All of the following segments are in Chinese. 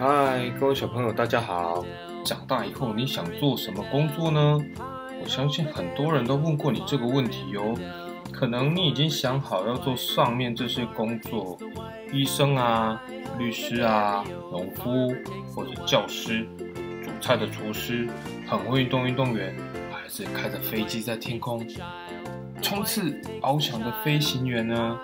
嗨，各位小朋友，大家好！长大以后你想做什么工作呢？我相信很多人都问过你这个问题哦。可能你已经想好要做上面这些工作：医生啊、律师啊、农夫或者教师、煮菜的厨师、很会运动运动员，还是开着飞机在天空冲刺翱翔的飞行员呢？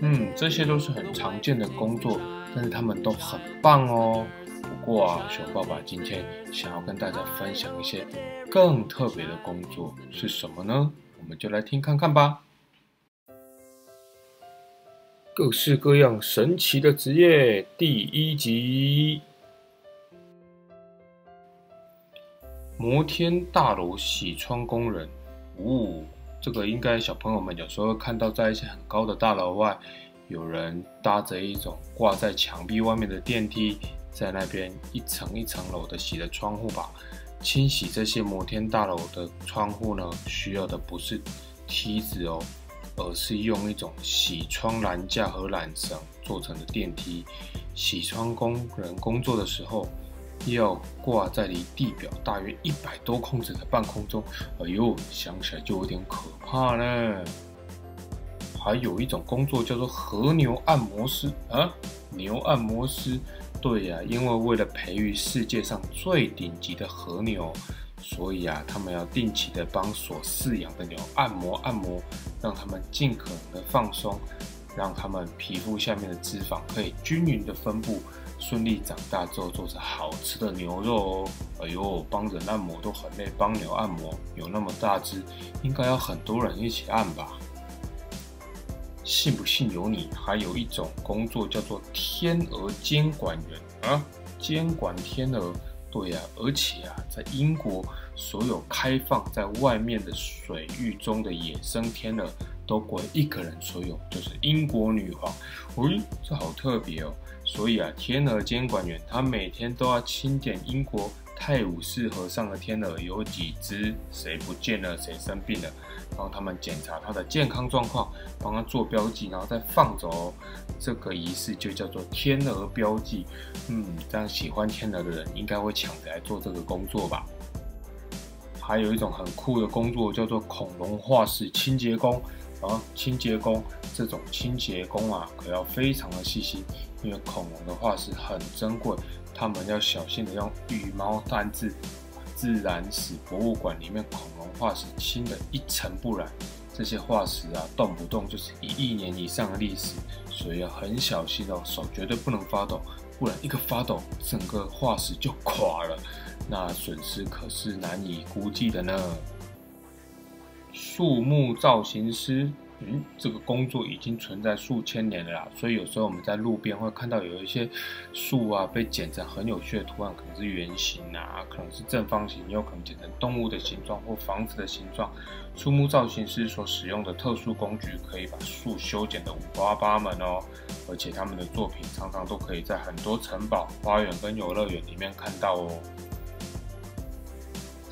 嗯，这些都是很常见的工作，但是他们都很棒哦。不过啊，熊爸爸今天想要跟大家分享一些更特别的工作是什么呢？我们就来听看看吧。各式各样神奇的职业第一集：摩天大楼洗窗工人。呜。这个应该小朋友们有时候看到，在一些很高的大楼外，有人搭着一种挂在墙壁外面的电梯，在那边一层一层楼的洗着窗户吧。清洗这些摩天大楼的窗户呢，需要的不是梯子哦，而是用一种洗窗栏架和缆绳做成的电梯。洗窗工人工作的时候。要挂在离地表大约一百多公尺的半空中，哎呦，想起来就有点可怕呢。还有一种工作叫做和牛按摩师啊，牛按摩师，对呀，因为为了培育世界上最顶级的和牛，所以啊，他们要定期的帮所饲养的牛按摩按摩，让他们尽可能的放松，让他们皮肤下面的脂肪可以均匀的分布。顺利长大之后做成好吃的牛肉哦！哎呦，帮人按摩都很累，帮牛按摩有那么大只，应该要很多人一起按吧？信不信由你。还有一种工作叫做天鹅监管员啊，监管天鹅。对呀，而且啊，在英国，所有开放在外面的水域中的野生天鹅都归一个人所有，就是英国女皇。喂，这好特别哦！所以啊，天鹅监管员他每天都要清点英国泰晤士河上的天鹅有几只，谁不见了，谁生病了，帮他们检查它的健康状况，帮他做标记，然后再放走。这个仪式就叫做天鹅标记。嗯，这样喜欢天鹅的人应该会抢着来做这个工作吧？还有一种很酷的工作叫做恐龙化石清洁工。啊，清洁工这种清洁工啊，可要非常的细心，因为恐龙的化石很珍贵，他们要小心的用羽毛掸子，自然史博物馆里面恐龙化石清的一尘不染。这些化石啊，动不动就是一亿年以上的历史，所以要很小心哦，手绝对不能发抖，不然一个发抖，整个化石就垮了，那损失可是难以估计的呢。树木造型师，嗯，这个工作已经存在数千年了啦。所以有时候我们在路边会看到有一些树啊，被剪成很有趣的图案，可能是圆形啊，可能是正方形，也有可能剪成动物的形状或房子的形状。树木造型师所使用的特殊工具，可以把树修剪得五花八门哦。而且他们的作品常常都可以在很多城堡、花园跟游乐园里面看到哦。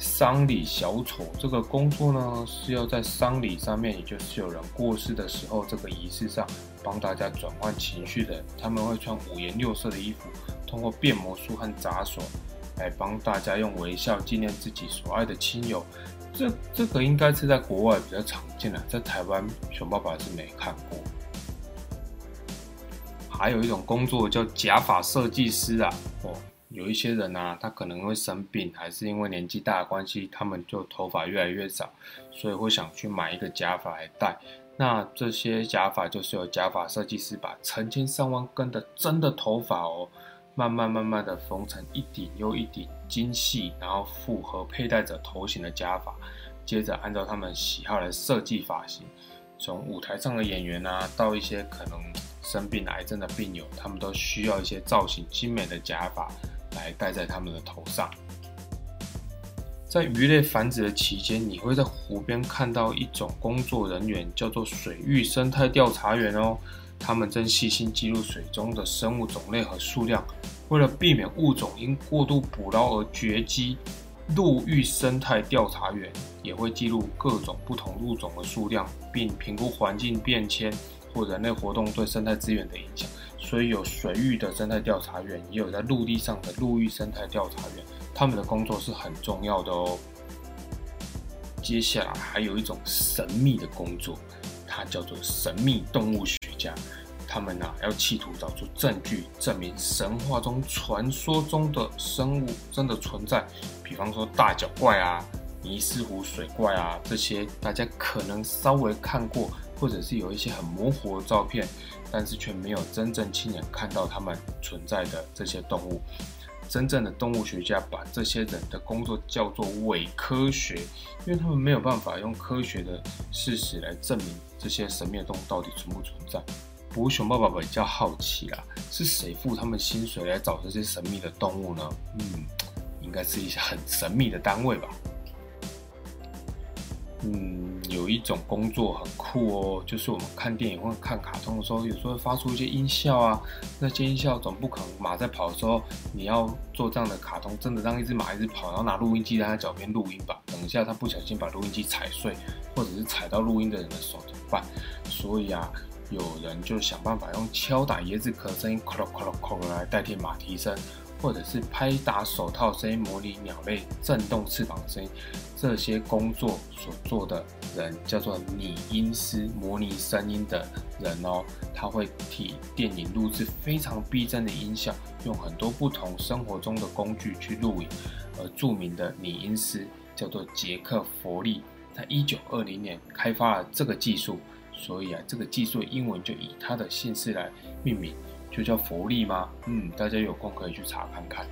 丧礼小丑这个工作呢，是要在丧礼上面，也就是有人过世的时候，这个仪式上帮大家转换情绪的。他们会穿五颜六色的衣服，通过变魔术和杂耍来帮大家用微笑纪念自己所爱的亲友。这这个应该是在国外比较常见的，在台湾熊爸爸是没看过。还有一种工作叫假发设计师啊，哦。有一些人呢，他可能会生病，还是因为年纪大的关系，他们就头发越来越少，所以会想去买一个假发来戴。那这些假发就是由假发设计师把成千上万根的真的头发哦，慢慢慢慢的缝成一顶又一顶精细，然后符合佩戴者头型的假发，接着按照他们喜好来设计发型。从舞台上的演员啊，到一些可能生病癌症的病友，他们都需要一些造型精美的假发。来戴在他们的头上。在鱼类繁殖的期间，你会在湖边看到一种工作人员，叫做水域生态调查员哦。他们正细心记录水中的生物种类和数量。为了避免物种因过度捕捞而绝迹，陆域生态调查员也会记录各种不同物种的数量，并评估环境变迁或人类活动对生态资源的影响，所以有水域的生态调查员，也有在陆地上的陆域生态调查员，他们的工作是很重要的哦。接下来还有一种神秘的工作，它叫做神秘动物学家。他们呢要企图找出证据，证明神话中传说中的生物真的存在。比方说大脚怪啊、尼斯湖水怪啊这些，大家可能稍微看过，或者是有一些很模糊的照片，但是却没有真正亲眼看到它们存在的这些动物。真正的动物学家把这些人的工作叫做伪科学，因为他们没有办法用科学的事实来证明这些神秘的动物到底存不存在。不过熊爸爸比较好奇啦，是谁付他们薪水来找这些神秘的动物呢？嗯，应该是一些很神秘的单位吧。嗯，有一种工作很酷哦，就是我们看电影或者看卡通的时候，有时候会发出一些音效啊。那些音效总不可能马在跑的时候，你要做这样的卡通，真的让一只马一直跑，然后拿录音机在它脚边录音吧？等一下它不小心把录音机踩碎，或者是踩到录音的人的手怎么办？所以啊。有人就想办法用敲打椰子壳声音，咯咯咯咯咯来代替马蹄声，或者是拍打手套声音模拟鸟类震动翅膀声音。这些工作所做的人叫做拟音师，模拟声音的人哦。他会替电影录制非常逼真的音效，用很多不同生活中的工具去录影。而著名的拟音师叫做杰克·佛利，在一九二零年开发了这个技术。所以啊，这个技术英文就以他的姓氏来命名，就叫佛利吗？嗯，大家有空可以去查看看。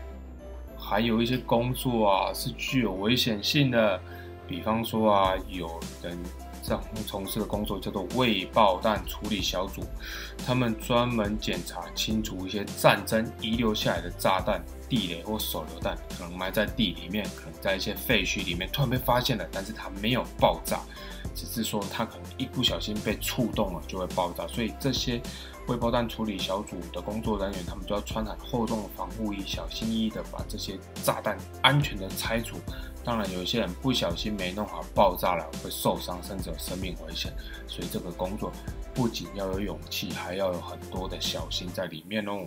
还有一些工作啊是具有危险性的，比方说啊，有人这样从事的工作叫做未爆弹处理小组，他们专门检查清除一些战争遗留下来的炸弹、地雷或手榴弹，可能埋在地里面，可能在一些废墟里面突然被发现了，但是它没有爆炸。只是说它可能一不小心被触动了就会爆炸，所以这些微爆弹处理小组的工作人员，他们就要穿很厚重的防护衣，小心翼翼的把这些炸弹安全的拆除。当然，有一些人不小心没弄好，爆炸了会受伤，甚至有生命危险。所以这个工作不仅要有勇气，还要有很多的小心在里面哦。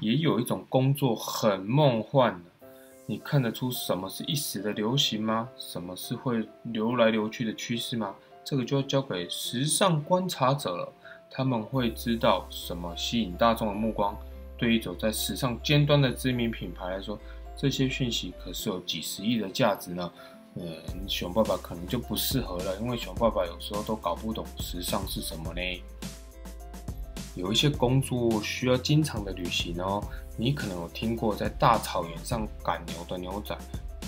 也有一种工作很梦幻的。你看得出什么是一时的流行吗？什么是会流来流去的趋势吗？这个就要交给时尚观察者了。他们会知道什么吸引大众的目光。对于走在时尚尖端的知名品牌来说，这些讯息可是有几十亿的价值呢。嗯，熊爸爸可能就不适合了，因为熊爸爸有时候都搞不懂时尚是什么呢。有一些工作需要经常的旅行哦。你可能有听过在大草原上赶牛的牛仔，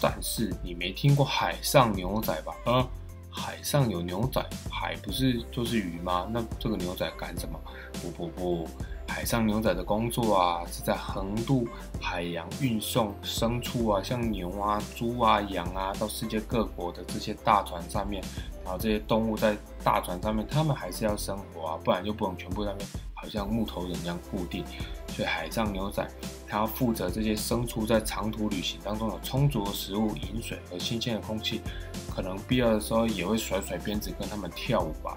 但是你没听过海上牛仔吧？啊，海上有牛仔，海不是就是鱼吗？那这个牛仔干什么？不不不，海上牛仔的工作啊，是在横渡海洋运送牲畜啊，像牛啊、猪啊、羊啊，到世界各国的这些大船上面，然后这些动物在大船上面，它们还是要生活啊，不然就不能全部在那边。好像木头人一样固定，所以海上牛仔他要负责这些牲畜在长途旅行当中的充足的食物、饮水和新鲜的空气，可能必要的时候也会甩甩鞭子跟他们跳舞吧。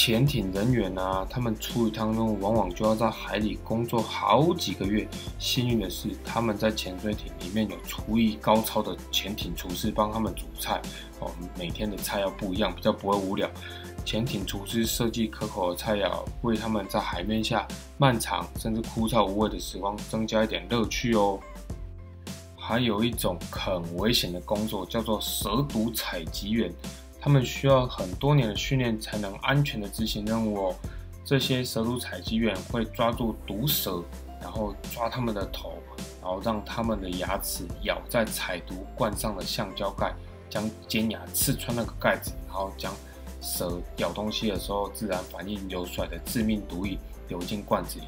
潜艇人员呢，他们出一趟任务往往就要在海里工作好几个月。幸运的是，他们在潜水艇里面有厨艺高超的潜艇厨师帮他们煮菜，哦，每天的菜要不一样，比较不会无聊。潜艇厨师设计可口的菜肴，为他们在海面下漫长甚至枯燥无味的时光增加一点乐趣哦。还有一种很危险的工作，叫做蛇毒采集员，他们需要很多年的训练才能安全的执行任务哦。这些蛇毒采集员会抓住毒蛇，然后抓它们的头，然后让它们的牙齿咬在采毒罐上的橡胶盖，将尖牙刺穿那个盖子，然后将。蛇咬东西的时候，自然反应流出来的致命毒液流进罐子里。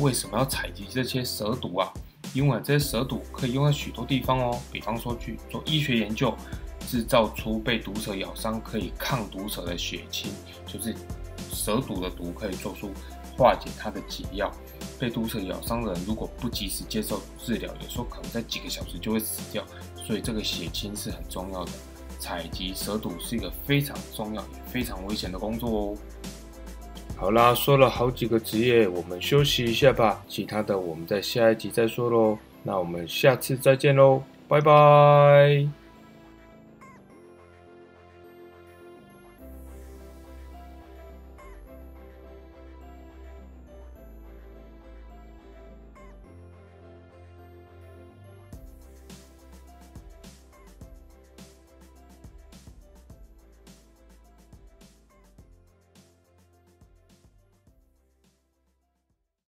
为什么要采集这些蛇毒啊？因为这些蛇毒可以用在许多地方哦。比方说去做医学研究，制造出被毒蛇咬伤可以抗毒蛇的血清，就是蛇毒的毒可以做出化解它的解药。被毒蛇咬伤的人如果不及时接受治疗，有时候可能在几个小时就会死掉。所以这个血清是很重要的。采集蛇毒是一个非常重要也非常危险的工作哦。好啦，说了好几个职业，我们休息一下吧。其他的我们在下一集再说喽。那我们下次再见喽，拜拜。